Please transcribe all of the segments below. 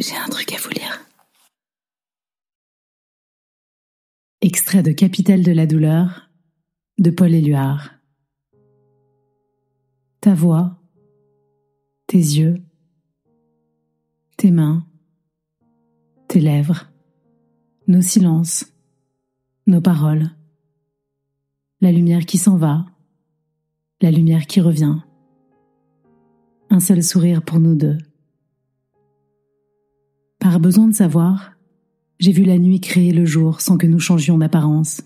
J'ai un truc à vous lire. Extrait de Capitale de la douleur de Paul Éluard. Ta voix, tes yeux, tes mains, tes lèvres, nos silences, nos paroles, la lumière qui s'en va, la lumière qui revient, un seul sourire pour nous deux. Par besoin de savoir, j'ai vu la nuit créer le jour sans que nous changions d'apparence.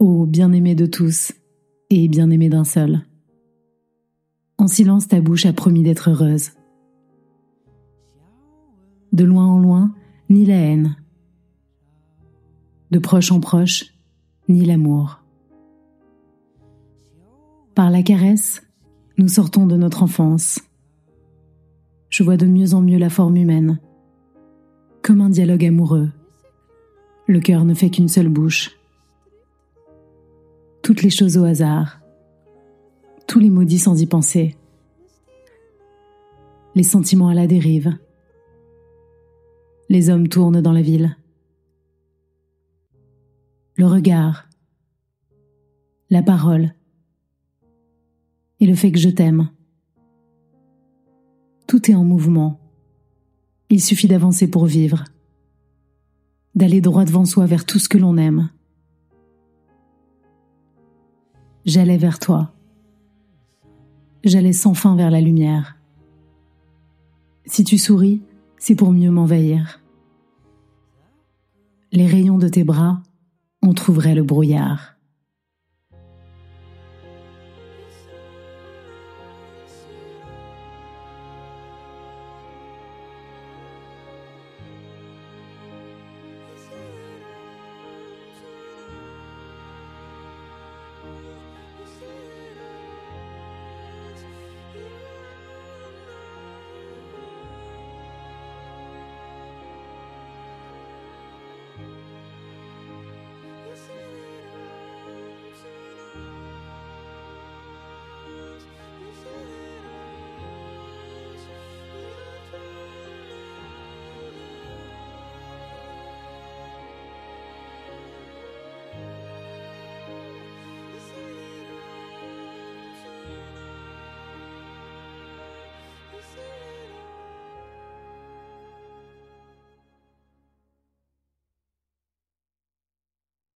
Ô bien-aimé de tous et bien-aimé d'un seul. En silence, ta bouche a promis d'être heureuse. De loin en loin, ni la haine. De proche en proche, ni l'amour. Par la caresse, nous sortons de notre enfance je vois de mieux en mieux la forme humaine. Comme un dialogue amoureux. Le cœur ne fait qu'une seule bouche. Toutes les choses au hasard. Tous les maudits sans y penser. Les sentiments à la dérive. Les hommes tournent dans la ville. Le regard. La parole. Et le fait que je t'aime. Tout est en mouvement. Il suffit d'avancer pour vivre, d'aller droit devant soi vers tout ce que l'on aime. J'allais vers toi. J'allais sans fin vers la lumière. Si tu souris, c'est pour mieux m'envahir. Les rayons de tes bras, on trouverait le brouillard.